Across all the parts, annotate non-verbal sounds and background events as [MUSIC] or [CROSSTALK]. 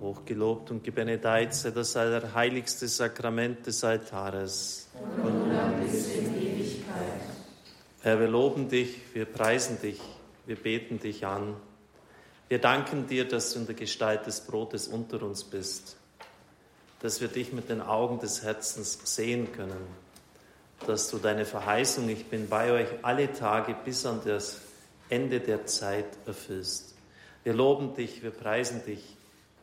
Hochgelobt und gebenedeit sei das allerheiligste Sakrament des Altares. Und nun bis in Ewigkeit. Herr, wir loben dich, wir preisen dich, wir beten dich an. Wir danken dir, dass du in der Gestalt des Brotes unter uns bist, dass wir dich mit den Augen des Herzens sehen können, dass du deine Verheißung, ich bin bei euch alle Tage bis an das Ende der Zeit erfüllst. Wir loben dich, wir preisen dich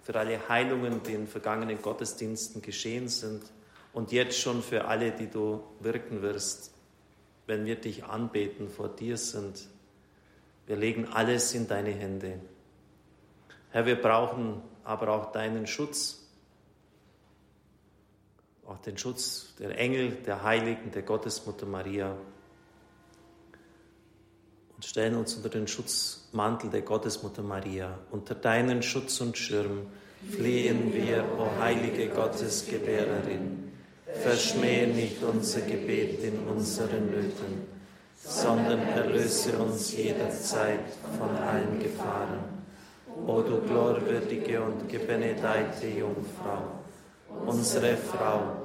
für alle Heilungen, die in vergangenen Gottesdiensten geschehen sind und jetzt schon für alle, die du wirken wirst, wenn wir dich anbeten, vor dir sind. Wir legen alles in deine Hände. Herr, wir brauchen aber auch deinen Schutz, auch den Schutz der Engel, der Heiligen, der Gottesmutter Maria und stellen uns unter den Schutzmantel der Gottesmutter Maria. Unter deinen Schutz und Schirm flehen wir, o heilige Gottesgebärerin. Verschmähe nicht unser Gebet in unseren Nöten, sondern erlöse uns jederzeit von allen Gefahren. O du glorwürdige und gebenedeite Jungfrau, unsere Frau,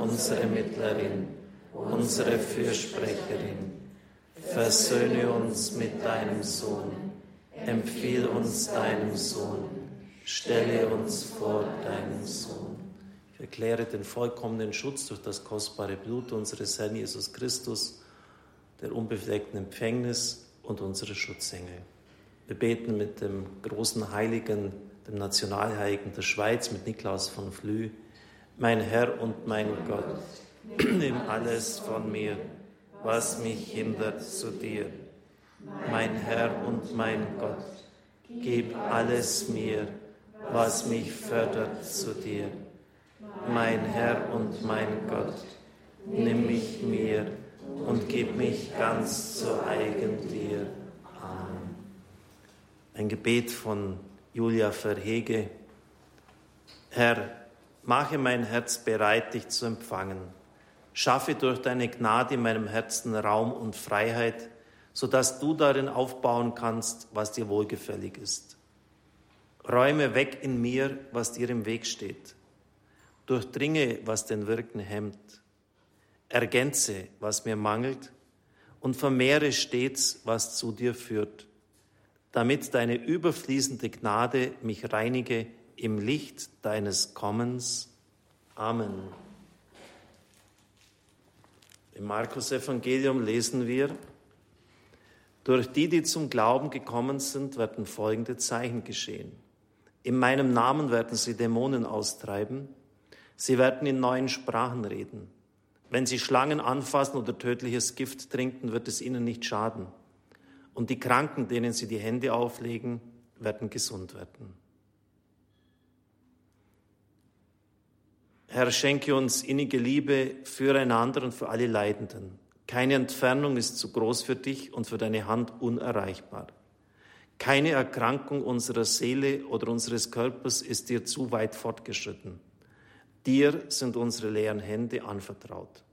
unsere Mittlerin, unsere Fürsprecherin, Versöhne uns mit deinem Sohn, empfiehl uns deinem Sohn, stelle uns vor deinem Sohn. Ich erkläre den vollkommenen Schutz durch das kostbare Blut unseres Herrn Jesus Christus, der unbefleckten Empfängnis und unsere Schutzengel. Wir beten mit dem großen Heiligen, dem Nationalheiligen der Schweiz, mit Niklaus von Flü. Mein Herr und mein Gott, [CLEARS THROAT] nimm alles von mir was mich hindert zu dir. Mein Herr und mein Gott, gib alles mir, was mich fördert zu dir. Mein Herr und mein Gott, nimm mich mir und gib mich ganz zu eigen dir. Amen. Ein Gebet von Julia Verhege. Herr, mache mein Herz bereit, dich zu empfangen Schaffe durch deine Gnade in meinem Herzen Raum und Freiheit, sodass du darin aufbauen kannst, was dir wohlgefällig ist. Räume weg in mir, was dir im Weg steht. Durchdringe, was den Wirken hemmt. Ergänze, was mir mangelt und vermehre stets, was zu dir führt, damit deine überfließende Gnade mich reinige im Licht deines Kommens. Amen. Im Markus Evangelium lesen wir, durch die, die zum Glauben gekommen sind, werden folgende Zeichen geschehen. In meinem Namen werden sie Dämonen austreiben. Sie werden in neuen Sprachen reden. Wenn sie Schlangen anfassen oder tödliches Gift trinken, wird es ihnen nicht schaden. Und die Kranken, denen sie die Hände auflegen, werden gesund werden. Herr, schenke uns innige Liebe füreinander und für alle Leidenden. Keine Entfernung ist zu groß für dich und für deine Hand unerreichbar. Keine Erkrankung unserer Seele oder unseres Körpers ist dir zu weit fortgeschritten. Dir sind unsere leeren Hände anvertraut.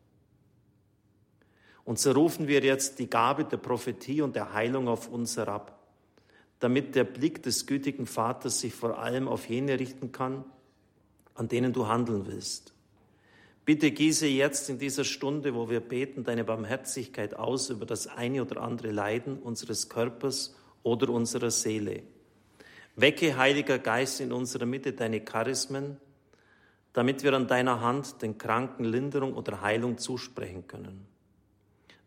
Und so rufen wir jetzt die Gabe der Prophetie und der Heilung auf uns herab, damit der Blick des gütigen Vaters sich vor allem auf jene richten kann, an denen du handeln willst. Bitte gieße jetzt in dieser Stunde, wo wir beten, deine Barmherzigkeit aus über das eine oder andere Leiden unseres Körpers oder unserer Seele. Wecke, Heiliger Geist, in unserer Mitte deine Charismen, damit wir an deiner Hand den Kranken Linderung oder Heilung zusprechen können.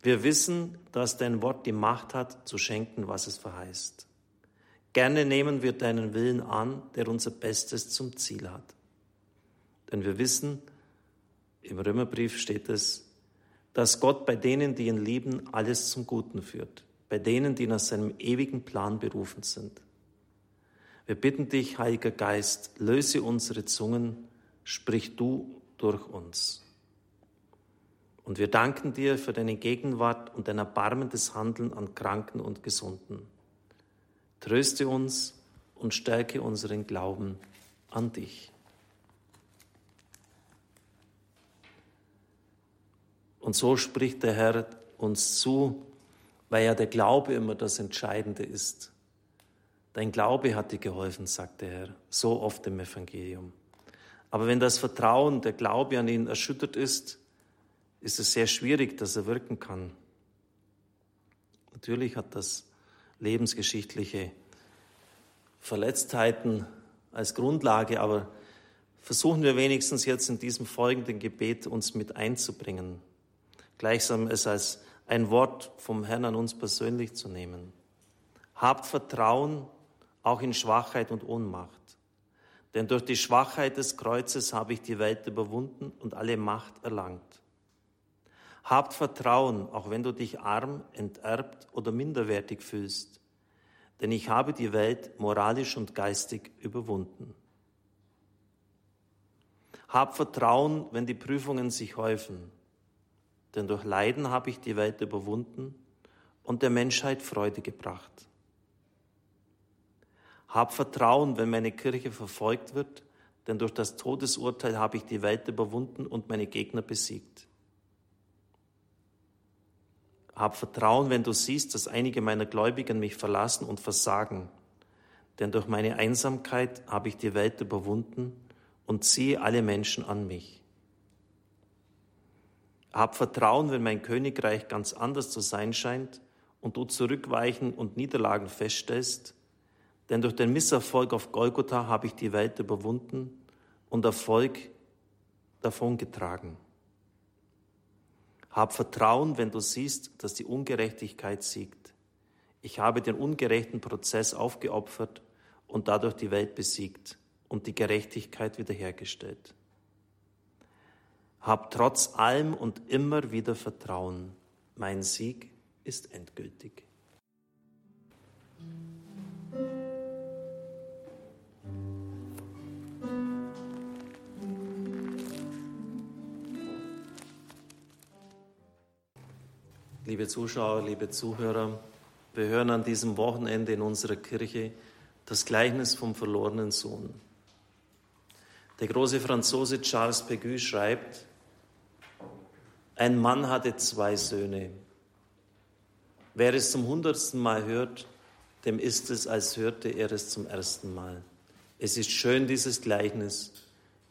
Wir wissen, dass dein Wort die Macht hat, zu schenken, was es verheißt. Gerne nehmen wir deinen Willen an, der unser Bestes zum Ziel hat. Denn wir wissen, im Römerbrief steht es, dass Gott bei denen, die ihn lieben, alles zum Guten führt, bei denen, die nach seinem ewigen Plan berufen sind. Wir bitten dich, Heiliger Geist, löse unsere Zungen, sprich du durch uns. Und wir danken dir für deine Gegenwart und dein erbarmendes Handeln an Kranken und Gesunden. Tröste uns und stärke unseren Glauben an dich. Und so spricht der Herr uns zu, weil ja der Glaube immer das Entscheidende ist. Dein Glaube hat dir geholfen, sagt der Herr, so oft im Evangelium. Aber wenn das Vertrauen, der Glaube an ihn erschüttert ist, ist es sehr schwierig, dass er wirken kann. Natürlich hat das lebensgeschichtliche Verletztheiten als Grundlage, aber versuchen wir wenigstens jetzt in diesem folgenden Gebet uns mit einzubringen, gleichsam es als ein Wort vom Herrn an uns persönlich zu nehmen. Habt Vertrauen auch in Schwachheit und Ohnmacht. Denn durch die Schwachheit des Kreuzes habe ich die Welt überwunden und alle Macht erlangt. Habt Vertrauen, auch wenn du dich arm, enterbt oder minderwertig fühlst, denn ich habe die Welt moralisch und geistig überwunden. Hab Vertrauen, wenn die Prüfungen sich häufen, denn durch Leiden habe ich die Welt überwunden und der Menschheit Freude gebracht. Hab Vertrauen, wenn meine Kirche verfolgt wird, denn durch das Todesurteil habe ich die Welt überwunden und meine Gegner besiegt. Hab Vertrauen, wenn du siehst, dass einige meiner Gläubigen mich verlassen und versagen, denn durch meine Einsamkeit habe ich die Welt überwunden und ziehe alle Menschen an mich. Hab Vertrauen, wenn mein Königreich ganz anders zu sein scheint und du zurückweichen und Niederlagen feststellst, denn durch den Misserfolg auf Golgotha habe ich die Welt überwunden und Erfolg davongetragen. Hab Vertrauen, wenn du siehst, dass die Ungerechtigkeit siegt. Ich habe den ungerechten Prozess aufgeopfert und dadurch die Welt besiegt und die Gerechtigkeit wiederhergestellt. Hab trotz allem und immer wieder Vertrauen. Mein Sieg ist endgültig. Liebe Zuschauer, liebe Zuhörer, wir hören an diesem Wochenende in unserer Kirche das Gleichnis vom verlorenen Sohn. Der große Franzose Charles Pégu schreibt, ein Mann hatte zwei Söhne. Wer es zum hundertsten Mal hört, dem ist es, als hörte er es zum ersten Mal. Es ist schön, dieses Gleichnis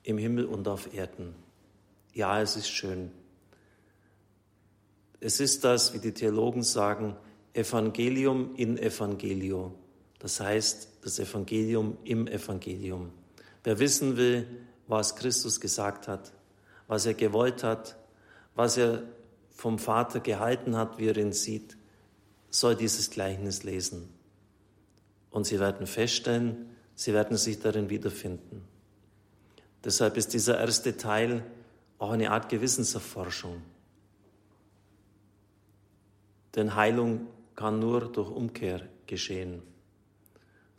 im Himmel und auf Erden. Ja, es ist schön. Es ist das, wie die Theologen sagen, Evangelium in Evangelio. Das heißt, das Evangelium im Evangelium. Wer wissen will, was Christus gesagt hat, was er gewollt hat, was er vom Vater gehalten hat, wie er ihn sieht, soll dieses Gleichnis lesen. Und sie werden feststellen, sie werden sich darin wiederfinden. Deshalb ist dieser erste Teil auch eine Art Gewissenserforschung. Denn Heilung kann nur durch Umkehr geschehen.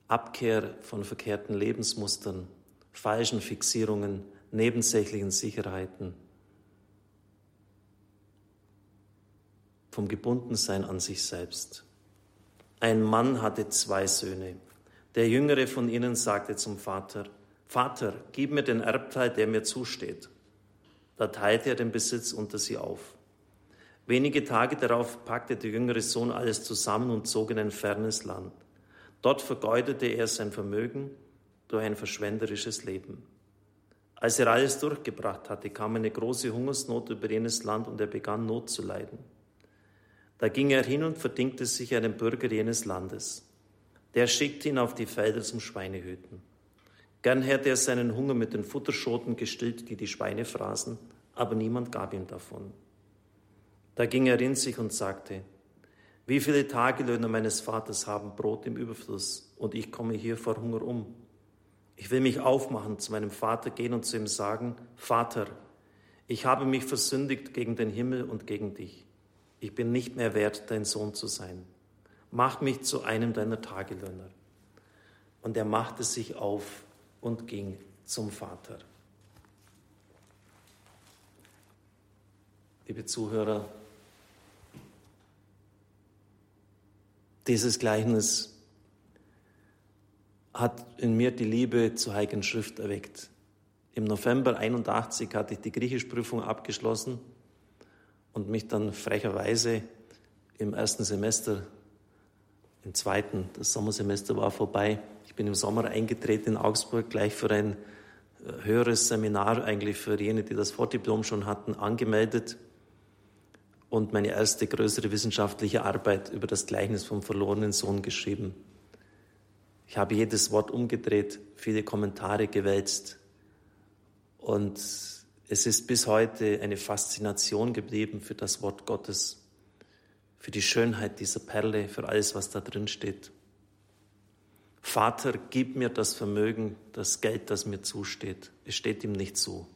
Abkehr von verkehrten Lebensmustern, falschen Fixierungen, nebensächlichen Sicherheiten, vom Gebundensein an sich selbst. Ein Mann hatte zwei Söhne. Der jüngere von ihnen sagte zum Vater, Vater, gib mir den Erbteil, der mir zusteht. Da teilte er den Besitz unter sie auf. Wenige Tage darauf packte der jüngere Sohn alles zusammen und zog in ein fernes Land. Dort vergeudete er sein Vermögen durch ein verschwenderisches Leben. Als er alles durchgebracht hatte, kam eine große Hungersnot über jenes Land und er begann Not zu leiden. Da ging er hin und verdingte sich einem Bürger jenes Landes. Der schickte ihn auf die Felder zum Schweinehüten. Gern hätte er seinen Hunger mit den Futterschoten gestillt, die die Schweine fraßen, aber niemand gab ihm davon. Da ging er in sich und sagte, wie viele Tagelöhner meines Vaters haben Brot im Überfluss und ich komme hier vor Hunger um. Ich will mich aufmachen, zu meinem Vater gehen und zu ihm sagen, Vater, ich habe mich versündigt gegen den Himmel und gegen dich. Ich bin nicht mehr wert, dein Sohn zu sein. Mach mich zu einem deiner Tagelöhner. Und er machte sich auf und ging zum Vater. Liebe Zuhörer, Dieses Gleichnis hat in mir die Liebe zur Heiligen Schrift erweckt. Im November 81 hatte ich die Griechischprüfung abgeschlossen und mich dann frecherweise im ersten Semester im zweiten. Das Sommersemester war vorbei. Ich bin im Sommer eingetreten in Augsburg, gleich für ein äh, höheres Seminar, eigentlich für jene, die das Fortdiplom schon hatten, angemeldet und meine erste größere wissenschaftliche Arbeit über das Gleichnis vom verlorenen Sohn geschrieben. Ich habe jedes Wort umgedreht, viele Kommentare gewälzt und es ist bis heute eine Faszination geblieben für das Wort Gottes, für die Schönheit dieser Perle, für alles, was da drin steht. Vater, gib mir das Vermögen, das Geld, das mir zusteht. Es steht ihm nicht zu.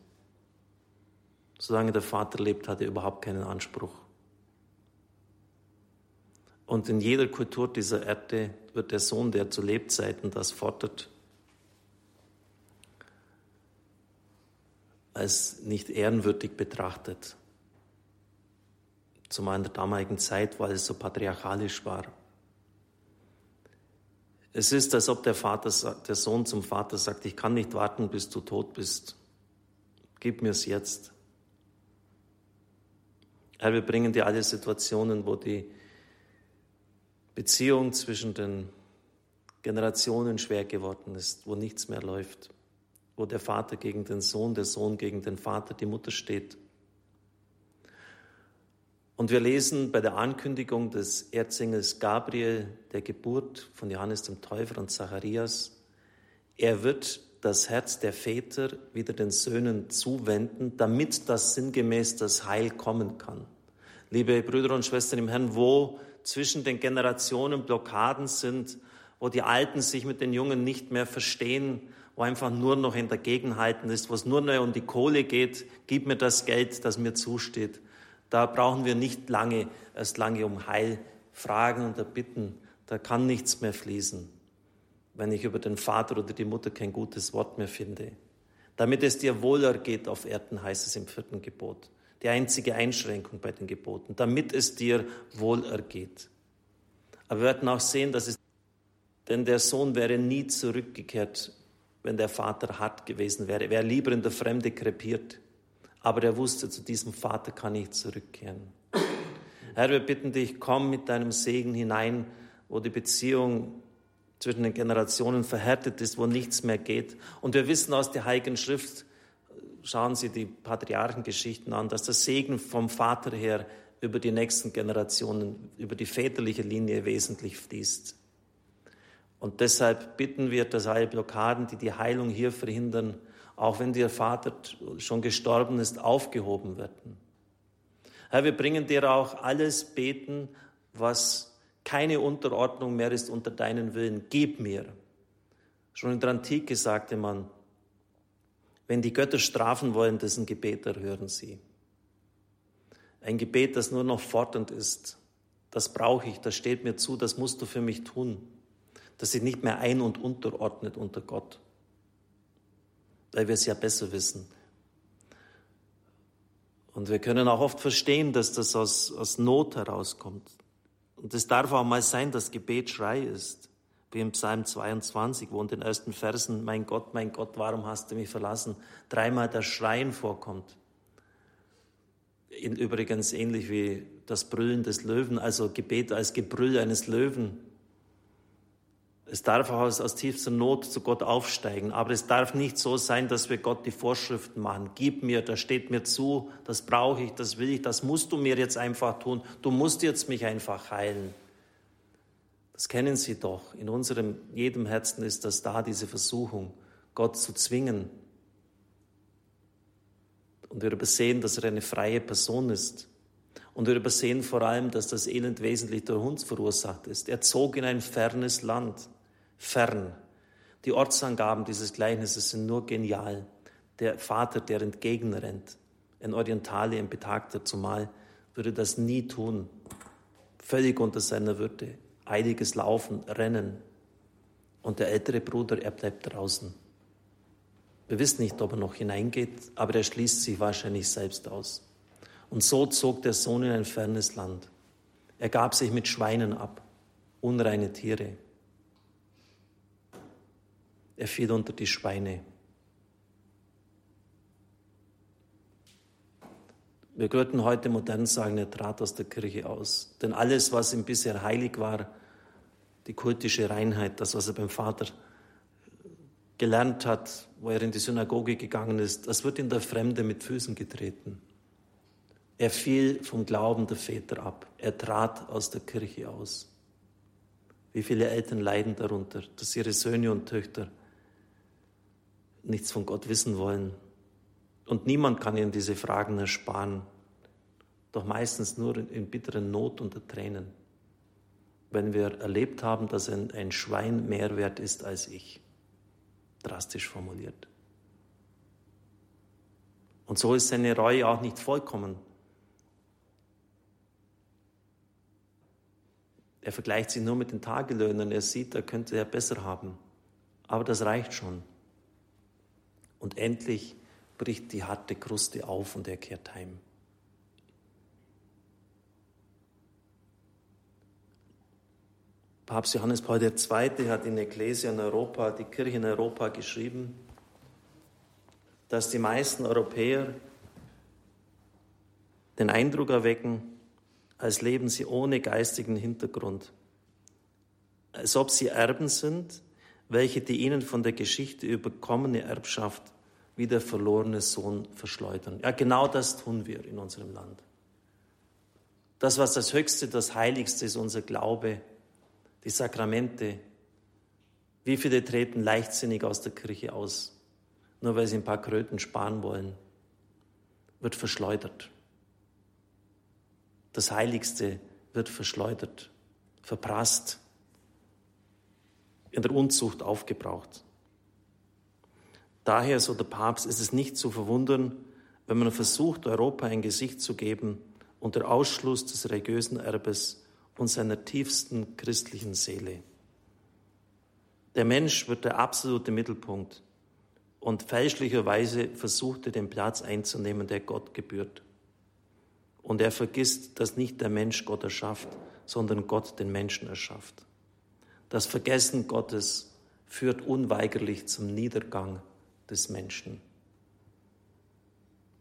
Solange der Vater lebt, hat er überhaupt keinen Anspruch. Und in jeder Kultur dieser Erde wird der Sohn, der zu Lebzeiten das fordert, als nicht ehrenwürdig betrachtet. Zumal in der damaligen Zeit, weil es so patriarchalisch war. Es ist, als ob der, Vater, der Sohn zum Vater sagt, ich kann nicht warten, bis du tot bist. Gib mir es jetzt. Herr, wir bringen dir alle Situationen, wo die Beziehung zwischen den Generationen schwer geworden ist, wo nichts mehr läuft wo der Vater gegen den Sohn, der Sohn gegen den Vater, die Mutter steht. Und wir lesen bei der Ankündigung des Erzengels Gabriel der Geburt von Johannes dem Täufer und Zacharias, er wird das Herz der Väter wieder den Söhnen zuwenden, damit das sinngemäß das Heil kommen kann. Liebe Brüder und Schwestern im Herrn, wo zwischen den Generationen Blockaden sind, wo die Alten sich mit den Jungen nicht mehr verstehen, wo einfach nur noch in der Gegenhalten ist, wo es nur noch um die Kohle geht, gib mir das Geld, das mir zusteht. Da brauchen wir nicht lange, erst lange um Heil fragen und erbitten. Da kann nichts mehr fließen, wenn ich über den Vater oder die Mutter kein gutes Wort mehr finde. Damit es dir wohler geht auf Erden, heißt es im vierten Gebot. Die einzige Einschränkung bei den Geboten, damit es dir wohl ergeht. Aber wir werden auch sehen, dass es, denn der Sohn wäre nie zurückgekehrt wenn der Vater hart gewesen wäre. Er wäre lieber in der Fremde krepiert. Aber er wusste, zu diesem Vater kann ich zurückkehren. Herr, wir bitten dich, komm mit deinem Segen hinein, wo die Beziehung zwischen den Generationen verhärtet ist, wo nichts mehr geht. Und wir wissen aus der Heiligen Schrift, schauen Sie die Patriarchengeschichten an, dass der Segen vom Vater her über die nächsten Generationen, über die väterliche Linie wesentlich fließt. Und deshalb bitten wir, dass alle Blockaden, die die Heilung hier verhindern, auch wenn der Vater schon gestorben ist, aufgehoben werden. Herr, wir bringen dir auch alles beten, was keine Unterordnung mehr ist unter deinen Willen. Gib mir. Schon in der Antike sagte man, wenn die Götter strafen wollen, dessen Gebet erhören sie. Ein Gebet, das nur noch fordernd ist, das brauche ich, das steht mir zu, das musst du für mich tun dass sie nicht mehr ein- und unterordnet unter Gott, weil wir es ja besser wissen. Und wir können auch oft verstehen, dass das aus, aus Not herauskommt. Und es darf auch mal sein, dass Gebet Schrei ist, wie im Psalm 22, wo in den ersten Versen, mein Gott, mein Gott, warum hast du mich verlassen, dreimal das Schreien vorkommt. Übrigens ähnlich wie das Brüllen des Löwen, also Gebet als Gebrüll eines Löwen. Es darf auch aus, aus tiefster Not zu Gott aufsteigen, aber es darf nicht so sein, dass wir Gott die Vorschriften machen. Gib mir, das steht mir zu, das brauche ich, das will ich, das musst du mir jetzt einfach tun. Du musst jetzt mich einfach heilen. Das kennen Sie doch. In unserem, jedem Herzen ist das da, diese Versuchung, Gott zu zwingen. Und wir übersehen, dass er eine freie Person ist. Und wir übersehen vor allem, dass das Elend wesentlich durch uns verursacht ist. Er zog in ein fernes Land fern. Die Ortsangaben dieses Gleichnisses sind nur genial. Der Vater, der entgegenrennt, ein Orientale, ein Betagter zumal, würde das nie tun. Völlig unter seiner Würde. Eiliges Laufen, Rennen. Und der ältere Bruder, er bleibt draußen. Wir wissen nicht, ob er noch hineingeht, aber er schließt sich wahrscheinlich selbst aus. Und so zog der Sohn in ein fernes Land. Er gab sich mit Schweinen ab, unreine Tiere. Er fiel unter die Schweine. Wir würden heute modern sagen, er trat aus der Kirche aus. Denn alles, was ihm bisher heilig war, die kultische Reinheit, das, was er beim Vater gelernt hat, wo er in die Synagoge gegangen ist, das wird in der Fremde mit Füßen getreten. Er fiel vom Glauben der Väter ab. Er trat aus der Kirche aus. Wie viele Eltern leiden darunter, dass ihre Söhne und Töchter nichts von Gott wissen wollen. Und niemand kann ihnen diese Fragen ersparen, doch meistens nur in, bitteren Not unter Tränen, wenn wir erlebt haben, dass ein, ein Schwein mehr wert ist als ich drastisch formuliert. Und so ist seine Reue auch nicht vollkommen. Er vergleicht sie nur mit den Tagelöhnern. Er sieht, er könnte er besser haben. Aber das reicht schon. Und endlich bricht die harte Kruste auf und er kehrt heim. Papst Johannes Paul II. hat in Ecclesia in Europa, die Kirche in Europa geschrieben, dass die meisten Europäer den Eindruck erwecken, als leben sie ohne geistigen Hintergrund, als ob sie Erben sind, welche die ihnen von der Geschichte überkommene Erbschaft wie der verlorene Sohn verschleudern. Ja, genau das tun wir in unserem Land. Das, was das Höchste, das Heiligste ist, unser Glaube, die Sakramente. Wie viele treten leichtsinnig aus der Kirche aus, nur weil sie ein paar Kröten sparen wollen? Wird verschleudert. Das Heiligste wird verschleudert, verprasst, in der Unzucht aufgebraucht. Daher, so der Papst, ist es nicht zu verwundern, wenn man versucht, Europa ein Gesicht zu geben unter Ausschluss des religiösen Erbes und seiner tiefsten christlichen Seele. Der Mensch wird der absolute Mittelpunkt und fälschlicherweise versucht er den Platz einzunehmen, der Gott gebührt. Und er vergisst, dass nicht der Mensch Gott erschafft, sondern Gott den Menschen erschafft. Das Vergessen Gottes führt unweigerlich zum Niedergang des Menschen.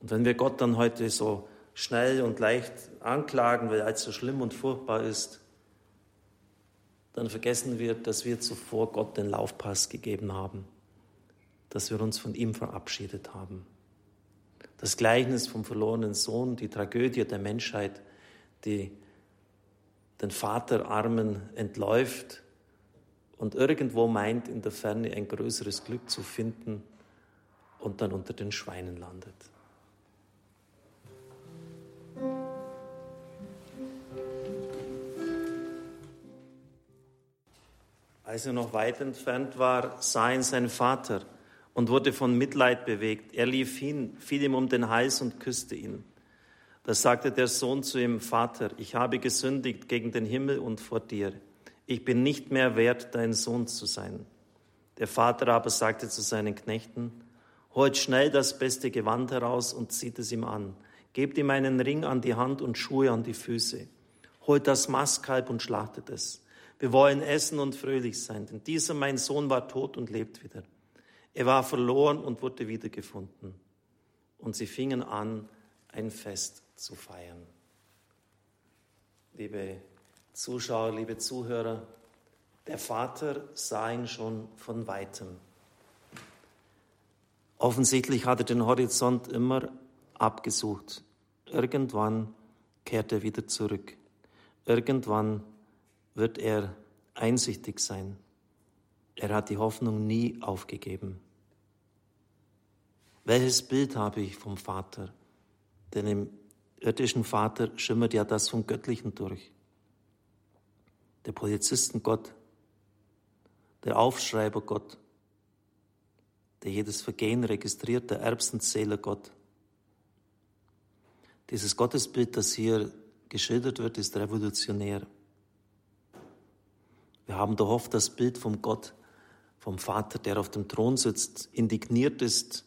Und wenn wir Gott dann heute so schnell und leicht anklagen, weil er als so schlimm und furchtbar ist, dann vergessen wir, dass wir zuvor Gott den Laufpass gegeben haben, dass wir uns von ihm verabschiedet haben. Das Gleichnis vom verlorenen Sohn, die Tragödie der Menschheit, die den Vaterarmen entläuft und irgendwo meint, in der Ferne ein größeres Glück zu finden und dann unter den Schweinen landet. Als er noch weit entfernt war, sah ihn sein Vater und wurde von Mitleid bewegt. Er lief hin, fiel ihm um den Hals und küsste ihn. Da sagte der Sohn zu ihm, Vater, ich habe gesündigt gegen den Himmel und vor dir. Ich bin nicht mehr wert, dein Sohn zu sein. Der Vater aber sagte zu seinen Knechten, holt schnell das beste Gewand heraus und zieht es ihm an. Gebt ihm einen Ring an die Hand und Schuhe an die Füße. Holt das Mastkalb und schlachtet es. Wir wollen essen und fröhlich sein, denn dieser mein Sohn war tot und lebt wieder. Er war verloren und wurde wiedergefunden. Und sie fingen an, ein Fest zu feiern. Liebe Zuschauer, liebe Zuhörer, der Vater sah ihn schon von weitem. Offensichtlich hat er den Horizont immer abgesucht. Irgendwann kehrt er wieder zurück. Irgendwann wird er einsichtig sein. Er hat die Hoffnung nie aufgegeben. Welches Bild habe ich vom Vater? Denn im irdischen Vater schimmert ja das vom Göttlichen durch. Der Polizistengott, der Aufschreiber Gott, der jedes Vergehen registriert, der Erbsenzähler Gott. Dieses Gottesbild, das hier geschildert wird, ist revolutionär. Wir haben doch oft das Bild vom Gott, vom Vater, der auf dem Thron sitzt, indigniert ist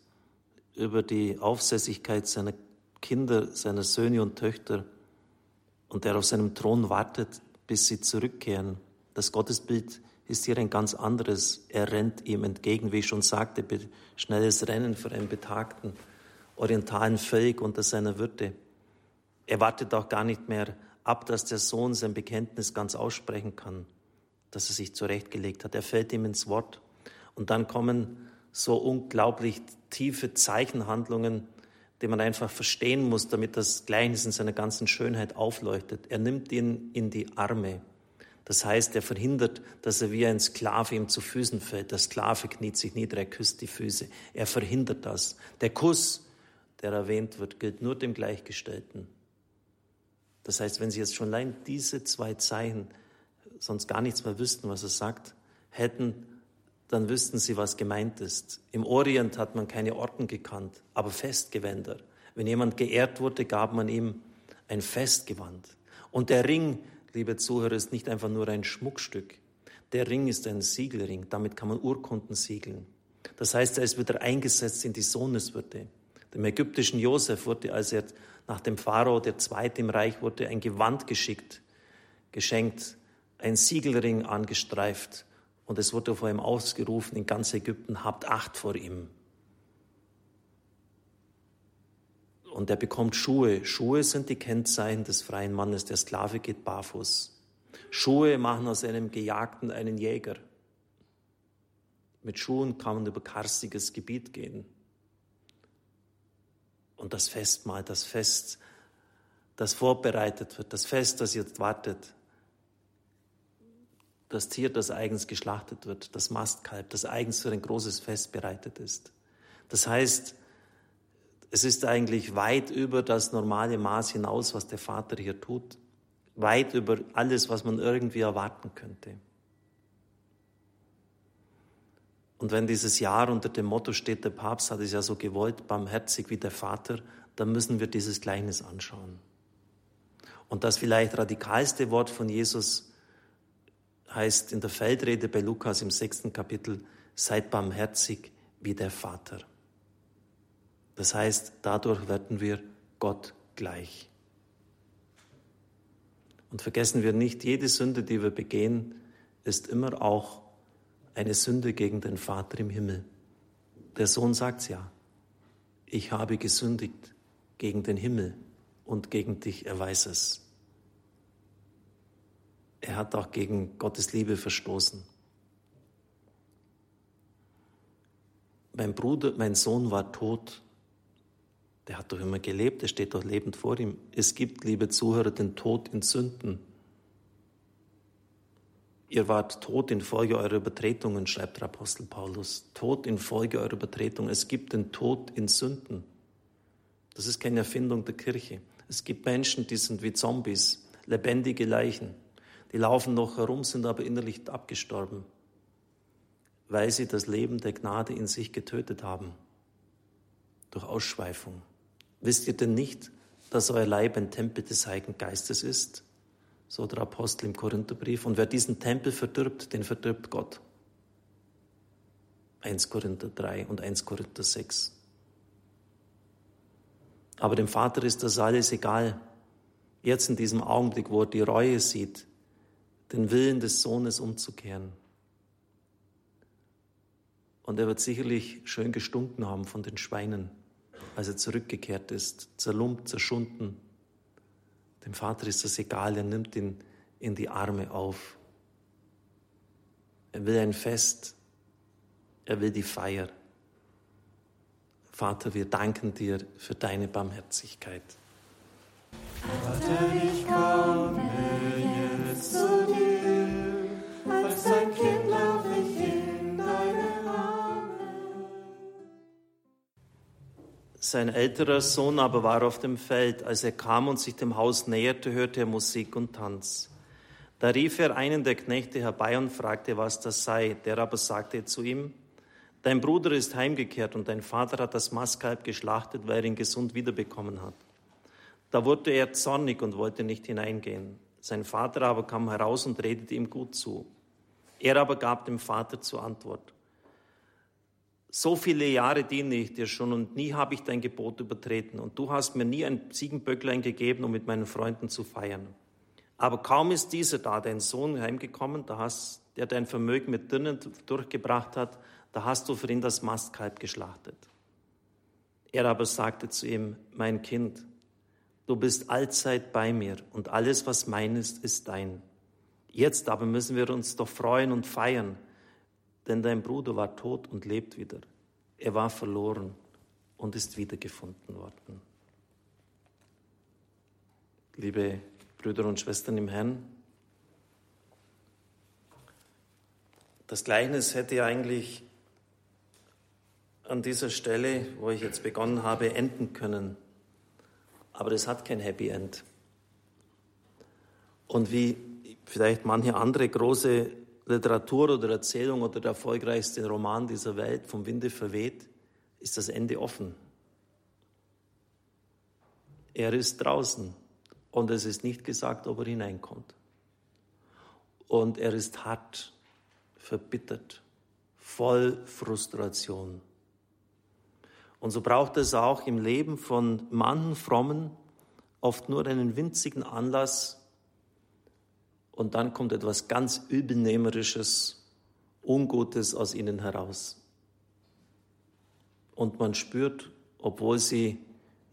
über die Aufsässigkeit seiner Kinder, seiner Söhne und Töchter und der auf seinem Thron wartet, bis sie zurückkehren. Das Gottesbild ist hier ein ganz anderes. Er rennt ihm entgegen, wie ich schon sagte, schnelles Rennen für einen betagten orientalen Völk unter seiner Würde. Er wartet auch gar nicht mehr ab, dass der Sohn sein Bekenntnis ganz aussprechen kann. das er sich zurechtgelegt hat. Er fällt ihm ins Wort. Und dann kommen so unglaublich tiefe Zeichenhandlungen, die man einfach verstehen muss, damit das Gleichnis in seiner ganzen Schönheit aufleuchtet. Er nimmt ihn in die Arme. Das heißt, er verhindert, dass er wie ein Sklave ihm zu Füßen fällt. Der Sklave kniet sich nieder, er küsst die Füße. Er verhindert das. Der Kuss, der erwähnt wird, gilt nur dem Gleichgestellten. Das heißt, wenn Sie jetzt schon allein diese zwei Zeichen sonst gar nichts mehr wüssten, was er sagt, hätten, dann wüssten sie, was gemeint ist. Im Orient hat man keine Orden gekannt, aber Festgewänder. Wenn jemand geehrt wurde, gab man ihm ein Festgewand. Und der Ring, liebe Zuhörer, ist nicht einfach nur ein Schmuckstück. Der Ring ist ein Siegelring, damit kann man Urkunden siegeln. Das heißt, er ist wieder eingesetzt in die Sohneswürde. Dem ägyptischen Josef wurde, als er nach dem Pharao, der Zweite im Reich wurde, ein Gewand geschickt, geschenkt, ein Siegelring angestreift und es wurde vor ihm ausgerufen in ganz Ägypten, habt Acht vor ihm. Und er bekommt Schuhe. Schuhe sind die Kennzeichen des freien Mannes. Der Sklave geht barfuß. Schuhe machen aus einem Gejagten einen Jäger. Mit Schuhen kann man über karstiges Gebiet gehen. Und das Festmahl, das Fest, das vorbereitet wird, das Fest, das jetzt wartet, das Tier, das eigens geschlachtet wird, das Mastkalb, das eigens für ein großes Fest bereitet ist. Das heißt, es ist eigentlich weit über das normale Maß hinaus, was der Vater hier tut, weit über alles, was man irgendwie erwarten könnte. Und wenn dieses Jahr unter dem Motto steht, der Papst hat es ja so gewollt, barmherzig wie der Vater, dann müssen wir dieses Gleichnis anschauen. Und das vielleicht radikalste Wort von Jesus heißt in der Feldrede bei Lukas im sechsten Kapitel, seid barmherzig wie der Vater. Das heißt, dadurch werden wir Gott gleich. Und vergessen wir nicht, jede Sünde, die wir begehen, ist immer auch eine Sünde gegen den Vater im Himmel. Der Sohn sagt's ja. Ich habe gesündigt gegen den Himmel und gegen dich, er weiß es. Er hat auch gegen Gottes Liebe verstoßen. Mein Bruder, mein Sohn war tot. Der hat doch immer gelebt, er steht doch lebend vor ihm. Es gibt, liebe Zuhörer, den Tod in Sünden. Ihr wart tot infolge eurer Übertretungen, schreibt der Apostel Paulus. Tod infolge eurer Übertretungen. Es gibt den Tod in Sünden. Das ist keine Erfindung der Kirche. Es gibt Menschen, die sind wie Zombies, lebendige Leichen. Die laufen noch herum, sind aber innerlich abgestorben, weil sie das Leben der Gnade in sich getötet haben. Durch Ausschweifung. Wisst ihr denn nicht, dass euer Leib ein Tempel des Heiligen Geistes ist? So der Apostel im Korintherbrief. Und wer diesen Tempel verdirbt, den verdirbt Gott. 1 Korinther 3 und 1 Korinther 6. Aber dem Vater ist das alles egal. Jetzt in diesem Augenblick, wo er die Reue sieht, den Willen des Sohnes umzukehren. Und er wird sicherlich schön gestunken haben von den Schweinen, als er zurückgekehrt ist, zerlumpt, zerschunden. Dem Vater ist das egal, er nimmt ihn in die Arme auf. Er will ein Fest, er will die Feier. Vater, wir danken dir für deine Barmherzigkeit. Vater, ich Sein älterer Sohn aber war auf dem Feld. Als er kam und sich dem Haus näherte, hörte er Musik und Tanz. Da rief er einen der Knechte herbei und fragte, was das sei. Der aber sagte zu ihm, Dein Bruder ist heimgekehrt und dein Vater hat das Mastkalb geschlachtet, weil er ihn gesund wiederbekommen hat. Da wurde er zornig und wollte nicht hineingehen. Sein Vater aber kam heraus und redete ihm gut zu. Er aber gab dem Vater zur Antwort, so viele Jahre diene ich dir schon und nie habe ich dein Gebot übertreten. Und du hast mir nie ein Ziegenböcklein gegeben, um mit meinen Freunden zu feiern. Aber kaum ist dieser da, dein Sohn, heimgekommen, da hast, der dein Vermögen mit Dünnen durchgebracht hat, da hast du für ihn das Mastkalb geschlachtet. Er aber sagte zu ihm, mein Kind, du bist allzeit bei mir und alles, was mein ist, ist dein. Jetzt aber müssen wir uns doch freuen und feiern, denn dein Bruder war tot und lebt wieder. Er war verloren und ist wiedergefunden worden. Liebe Brüder und Schwestern im Herrn, das Gleichnis hätte eigentlich an dieser Stelle, wo ich jetzt begonnen habe, enden können. Aber es hat kein Happy End. Und wie vielleicht manche andere große Literatur oder Erzählung oder der erfolgreichste Roman dieser Welt vom Winde verweht, ist das Ende offen. Er ist draußen und es ist nicht gesagt, ob er hineinkommt. Und er ist hart, verbittert, voll Frustration. Und so braucht es auch im Leben von manchen Frommen oft nur einen winzigen Anlass, und dann kommt etwas ganz Übelnehmerisches, Ungutes aus ihnen heraus. Und man spürt, obwohl sie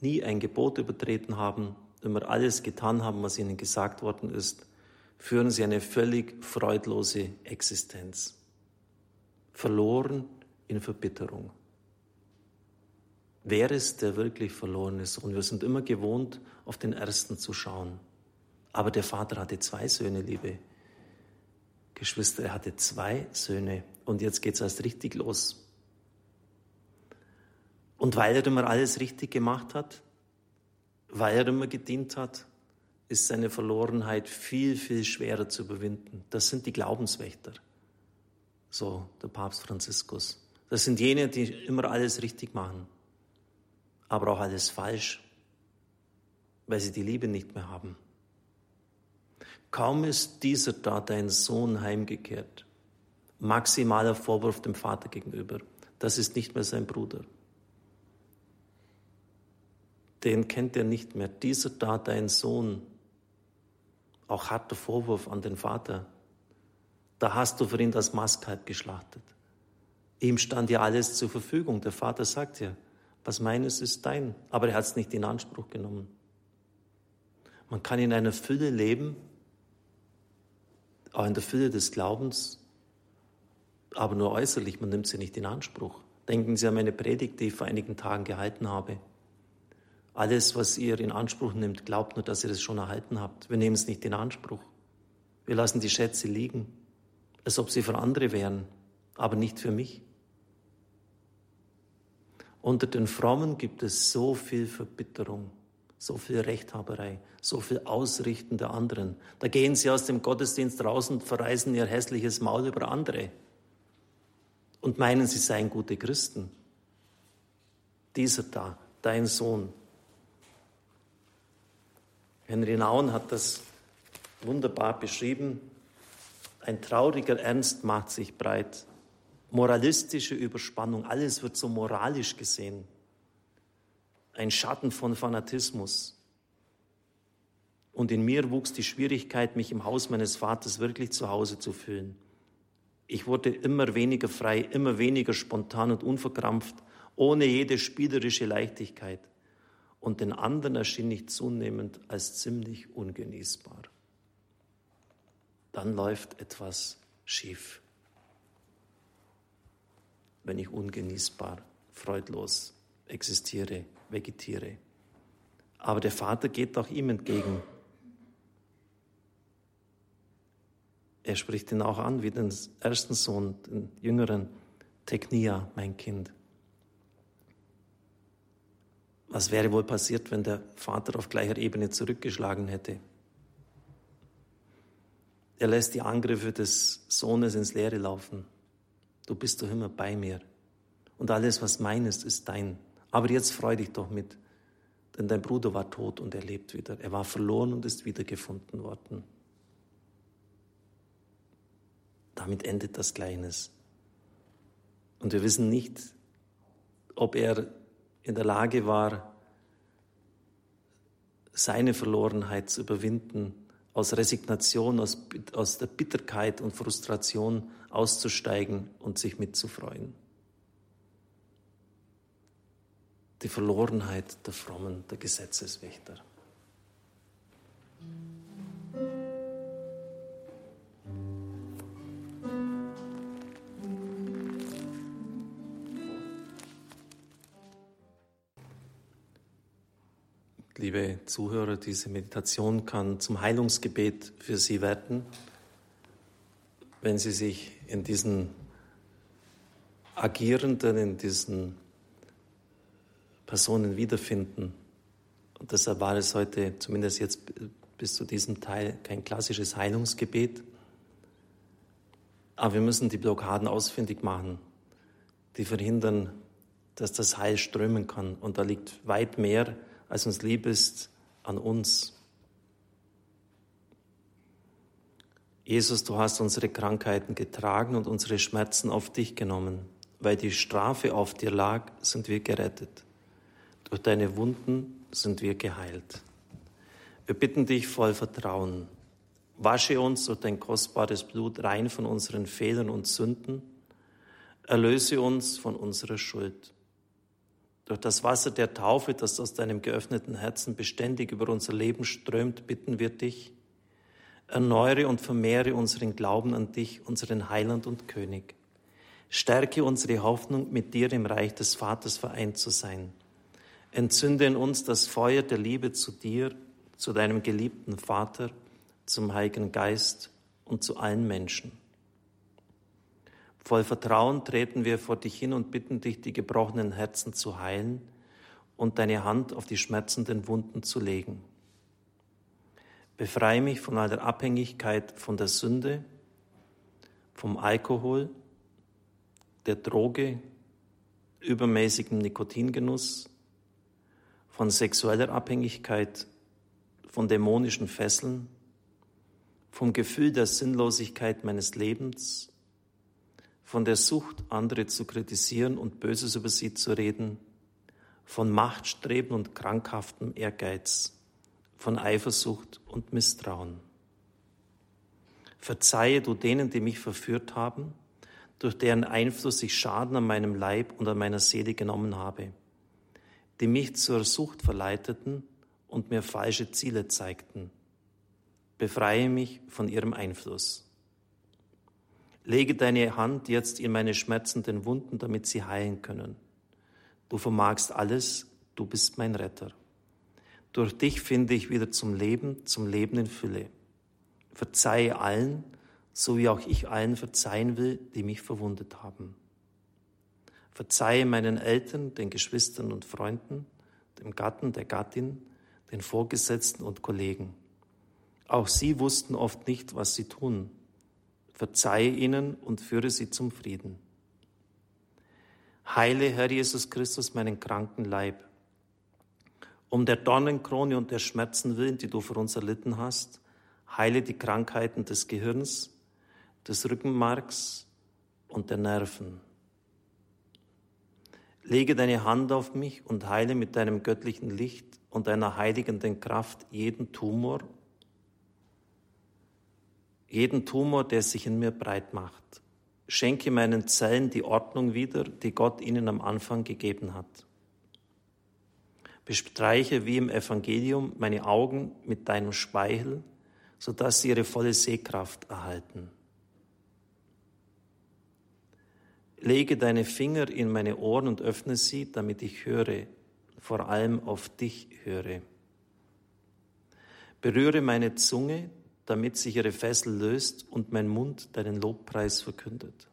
nie ein Gebot übertreten haben, immer alles getan haben, was ihnen gesagt worden ist, führen sie eine völlig freudlose Existenz. Verloren in Verbitterung. Wer ist der wirklich verlorene Sohn? Wir sind immer gewohnt, auf den ersten zu schauen. Aber der Vater hatte zwei Söhne, liebe Geschwister. Er hatte zwei Söhne. Und jetzt geht es erst richtig los. Und weil er immer alles richtig gemacht hat, weil er immer gedient hat, ist seine Verlorenheit viel, viel schwerer zu überwinden. Das sind die Glaubenswächter, so der Papst Franziskus. Das sind jene, die immer alles richtig machen, aber auch alles falsch, weil sie die Liebe nicht mehr haben. Kaum ist dieser da, dein Sohn, heimgekehrt. Maximaler Vorwurf dem Vater gegenüber. Das ist nicht mehr sein Bruder. Den kennt er nicht mehr. Dieser da, dein Sohn. Auch harter Vorwurf an den Vater. Da hast du für ihn das Mastkalb geschlachtet. Ihm stand ja alles zur Verfügung. Der Vater sagt ja, was meines ist dein. Aber er hat es nicht in Anspruch genommen. Man kann in einer Fülle leben, auch in der Fülle des Glaubens, aber nur äußerlich, man nimmt sie nicht in Anspruch. Denken Sie an meine Predigt, die ich vor einigen Tagen gehalten habe. Alles, was ihr in Anspruch nimmt, glaubt nur, dass ihr es schon erhalten habt. Wir nehmen es nicht in Anspruch. Wir lassen die Schätze liegen, als ob sie für andere wären, aber nicht für mich. Unter den Frommen gibt es so viel Verbitterung so viel Rechthaberei, so viel Ausrichten der anderen. Da gehen sie aus dem Gottesdienst raus und verreißen ihr hässliches Maul über andere und meinen, sie seien gute Christen. Dieser da, dein Sohn. Henry Naun hat das wunderbar beschrieben. Ein trauriger Ernst macht sich breit. Moralistische Überspannung, alles wird so moralisch gesehen ein Schatten von Fanatismus. Und in mir wuchs die Schwierigkeit, mich im Haus meines Vaters wirklich zu Hause zu fühlen. Ich wurde immer weniger frei, immer weniger spontan und unverkrampft, ohne jede spielerische Leichtigkeit. Und den anderen erschien ich zunehmend als ziemlich ungenießbar. Dann läuft etwas schief, wenn ich ungenießbar, freudlos existiere vegetiere. Aber der Vater geht auch ihm entgegen. Er spricht ihn auch an wie den ersten Sohn, den jüngeren, Technia, mein Kind. Was wäre wohl passiert, wenn der Vater auf gleicher Ebene zurückgeschlagen hätte? Er lässt die Angriffe des Sohnes ins Leere laufen. Du bist doch immer bei mir. Und alles, was mein ist, ist dein. Aber jetzt freu dich doch mit, denn dein Bruder war tot und er lebt wieder. Er war verloren und ist wiedergefunden worden. Damit endet das Gleichnis. Und wir wissen nicht, ob er in der Lage war, seine Verlorenheit zu überwinden, aus Resignation, aus, aus der Bitterkeit und Frustration auszusteigen und sich mitzufreuen. die Verlorenheit der Frommen, der Gesetzeswächter. Liebe Zuhörer, diese Meditation kann zum Heilungsgebet für Sie werden, wenn Sie sich in diesen Agierenden, in diesen Personen wiederfinden. Und deshalb war es heute, zumindest jetzt bis zu diesem Teil, kein klassisches Heilungsgebet. Aber wir müssen die Blockaden ausfindig machen, die verhindern, dass das Heil strömen kann. Und da liegt weit mehr, als uns lieb ist, an uns. Jesus, du hast unsere Krankheiten getragen und unsere Schmerzen auf dich genommen. Weil die Strafe auf dir lag, sind wir gerettet. Durch deine Wunden sind wir geheilt. Wir bitten dich voll Vertrauen. Wasche uns durch dein kostbares Blut rein von unseren Fehlern und Sünden. Erlöse uns von unserer Schuld. Durch das Wasser der Taufe, das aus deinem geöffneten Herzen beständig über unser Leben strömt, bitten wir dich, erneuere und vermehre unseren Glauben an dich, unseren Heiland und König. Stärke unsere Hoffnung, mit dir im Reich des Vaters vereint zu sein. Entzünde in uns das Feuer der Liebe zu dir, zu deinem geliebten Vater, zum Heiligen Geist und zu allen Menschen. Voll Vertrauen treten wir vor dich hin und bitten dich, die gebrochenen Herzen zu heilen und deine Hand auf die schmerzenden Wunden zu legen. Befreie mich von aller Abhängigkeit von der Sünde, vom Alkohol, der Droge, übermäßigem Nikotingenuss, von sexueller Abhängigkeit, von dämonischen Fesseln, vom Gefühl der Sinnlosigkeit meines Lebens, von der Sucht, andere zu kritisieren und Böses über sie zu reden, von Machtstreben und krankhaftem Ehrgeiz, von Eifersucht und Misstrauen. Verzeihe du denen, die mich verführt haben, durch deren Einfluss ich Schaden an meinem Leib und an meiner Seele genommen habe, die mich zur Sucht verleiteten und mir falsche Ziele zeigten. Befreie mich von ihrem Einfluss. Lege deine Hand jetzt in meine schmerzenden Wunden, damit sie heilen können. Du vermagst alles, du bist mein Retter. Durch dich finde ich wieder zum Leben, zum Leben in Fülle. Verzeihe allen, so wie auch ich allen verzeihen will, die mich verwundet haben. Verzeihe meinen Eltern, den Geschwistern und Freunden, dem Gatten, der Gattin, den Vorgesetzten und Kollegen. Auch sie wussten oft nicht, was sie tun. Verzeihe ihnen und führe sie zum Frieden. Heile, Herr Jesus Christus, meinen kranken Leib. Um der Dornenkrone und der Schmerzen willen, die du für uns erlitten hast, heile die Krankheiten des Gehirns, des Rückenmarks und der Nerven. Lege deine Hand auf mich und heile mit deinem göttlichen Licht und deiner heiligenden Kraft jeden Tumor jeden Tumor, der sich in mir breit macht. Schenke meinen Zellen die Ordnung wieder, die Gott ihnen am Anfang gegeben hat. Bestreiche wie im Evangelium meine Augen mit deinem Speichel, sodass sie ihre volle Sehkraft erhalten. Lege deine Finger in meine Ohren und öffne sie, damit ich höre, vor allem auf dich höre. Berühre meine Zunge, damit sich ihre Fessel löst und mein Mund deinen Lobpreis verkündet.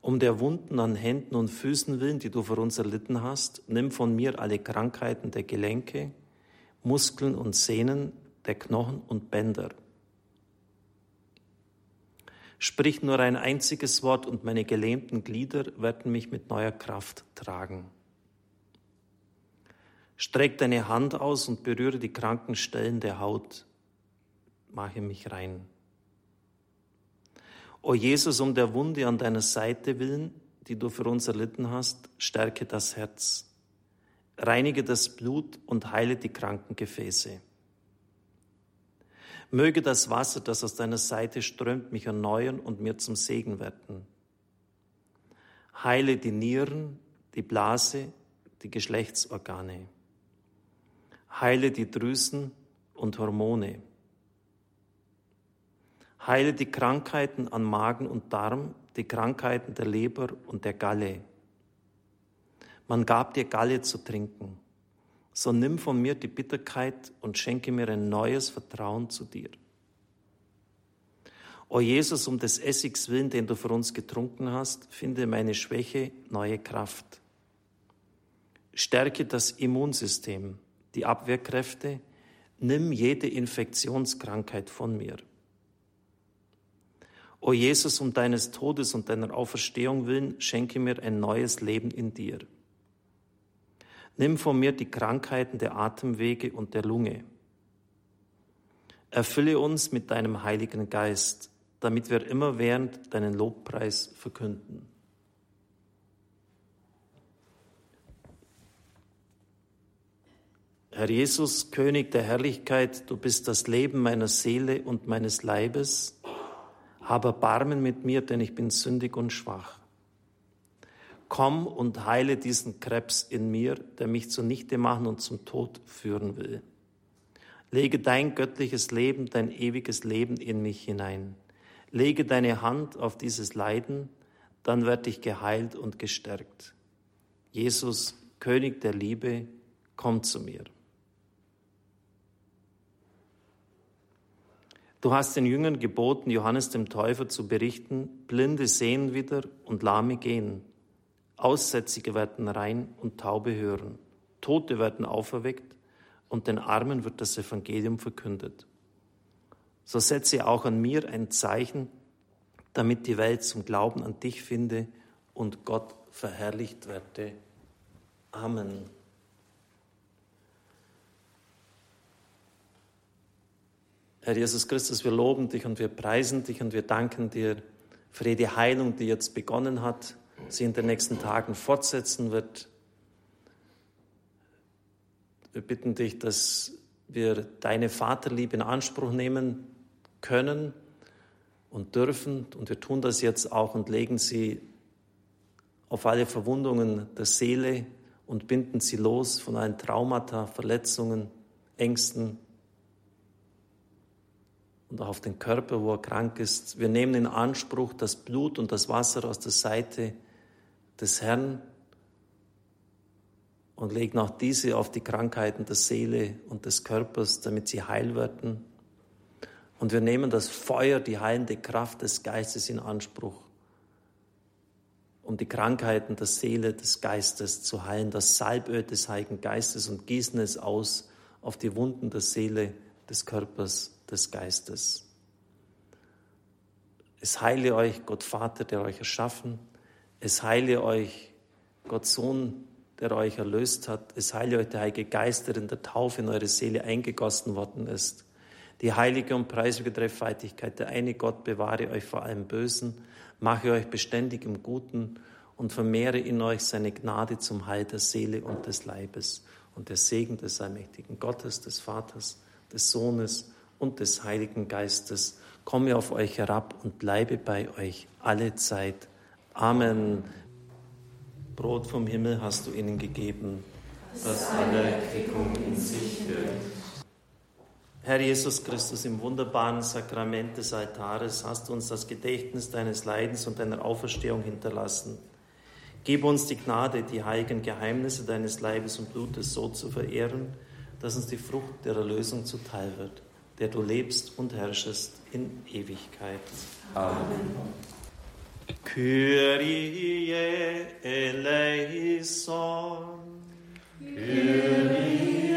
Um der Wunden an Händen und Füßen willen, die du für uns erlitten hast, nimm von mir alle Krankheiten der Gelenke, Muskeln und Sehnen, der Knochen und Bänder. Sprich nur ein einziges Wort und meine gelähmten Glieder werden mich mit neuer Kraft tragen. Streck deine Hand aus und berühre die kranken Stellen der Haut. Mache mich rein. O Jesus, um der Wunde an deiner Seite willen, die du für uns erlitten hast, stärke das Herz. Reinige das Blut und heile die kranken Gefäße. Möge das Wasser, das aus deiner Seite strömt, mich erneuern und mir zum Segen werden. Heile die Nieren, die Blase, die Geschlechtsorgane. Heile die Drüsen und Hormone. Heile die Krankheiten an Magen und Darm, die Krankheiten der Leber und der Galle. Man gab dir Galle zu trinken. So nimm von mir die Bitterkeit und schenke mir ein neues Vertrauen zu dir. O Jesus, um des Essigs willen, den du für uns getrunken hast, finde meine Schwäche neue Kraft. Stärke das Immunsystem, die Abwehrkräfte, nimm jede Infektionskrankheit von mir. O Jesus, um deines Todes und deiner Auferstehung willen, schenke mir ein neues Leben in dir. Nimm von mir die Krankheiten der Atemwege und der Lunge. Erfülle uns mit deinem Heiligen Geist, damit wir immer während deinen Lobpreis verkünden. Herr Jesus, König der Herrlichkeit, du bist das Leben meiner Seele und meines Leibes. Habe Barmen mit mir, denn ich bin sündig und schwach. Komm und heile diesen Krebs in mir, der mich zunichte machen und zum Tod führen will. Lege dein göttliches Leben, dein ewiges Leben in mich hinein. Lege deine Hand auf dieses Leiden, dann werde ich geheilt und gestärkt. Jesus, König der Liebe, komm zu mir. Du hast den Jüngern geboten, Johannes dem Täufer zu berichten, Blinde sehen wieder und Lahme gehen. Aussätzige werden rein und Taube hören. Tote werden auferweckt und den Armen wird das Evangelium verkündet. So setze auch an mir ein Zeichen, damit die Welt zum Glauben an dich finde und Gott verherrlicht werde. Amen. Herr Jesus Christus, wir loben dich und wir preisen dich und wir danken dir für die Heilung, die jetzt begonnen hat sie in den nächsten Tagen fortsetzen wird. Wir bitten dich, dass wir deine Vaterliebe in Anspruch nehmen können und dürfen. Und wir tun das jetzt auch und legen sie auf alle Verwundungen der Seele und binden sie los von allen Traumata, Verletzungen, Ängsten und auch auf den Körper, wo er krank ist. Wir nehmen in Anspruch das Blut und das Wasser aus der Seite des Herrn und legen auch diese auf die Krankheiten der Seele und des Körpers, damit sie heil werden. Und wir nehmen das Feuer, die heilende Kraft des Geistes in Anspruch, um die Krankheiten der Seele, des Geistes zu heilen, das Salböl des Heiligen Geistes und gießen es aus auf die Wunden der Seele, des Körpers, des Geistes. Es heile euch, Gott Vater, der euch erschaffen es heile euch, Gott Sohn, der euch erlöst hat. Es heile euch der Heilige Geist, der in der Taufe in eure Seele eingegossen worden ist. Die heilige und preisige Treffeitigkeit, der eine Gott bewahre euch vor allem Bösen, mache euch beständig im Guten und vermehre in euch seine Gnade zum Heil der Seele und des Leibes. Und der Segen des allmächtigen Gottes, des Vaters, des Sohnes und des Heiligen Geistes komme auf euch herab und bleibe bei euch alle Zeit Amen. Brot vom Himmel hast du ihnen gegeben, das alle Erquickung in sich führt. Herr Jesus Christus, im wunderbaren Sakrament des Altares hast du uns das Gedächtnis deines Leidens und deiner Auferstehung hinterlassen. Gib uns die Gnade, die heiligen Geheimnisse deines Leibes und Blutes so zu verehren, dass uns die Frucht der Erlösung zuteil wird, der du lebst und herrschest in Ewigkeit. Amen. Kyrie eleison. Kyrie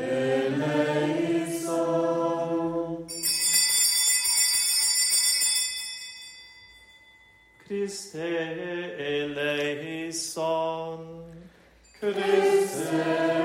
eleison. Christe eleison. Christe eleison.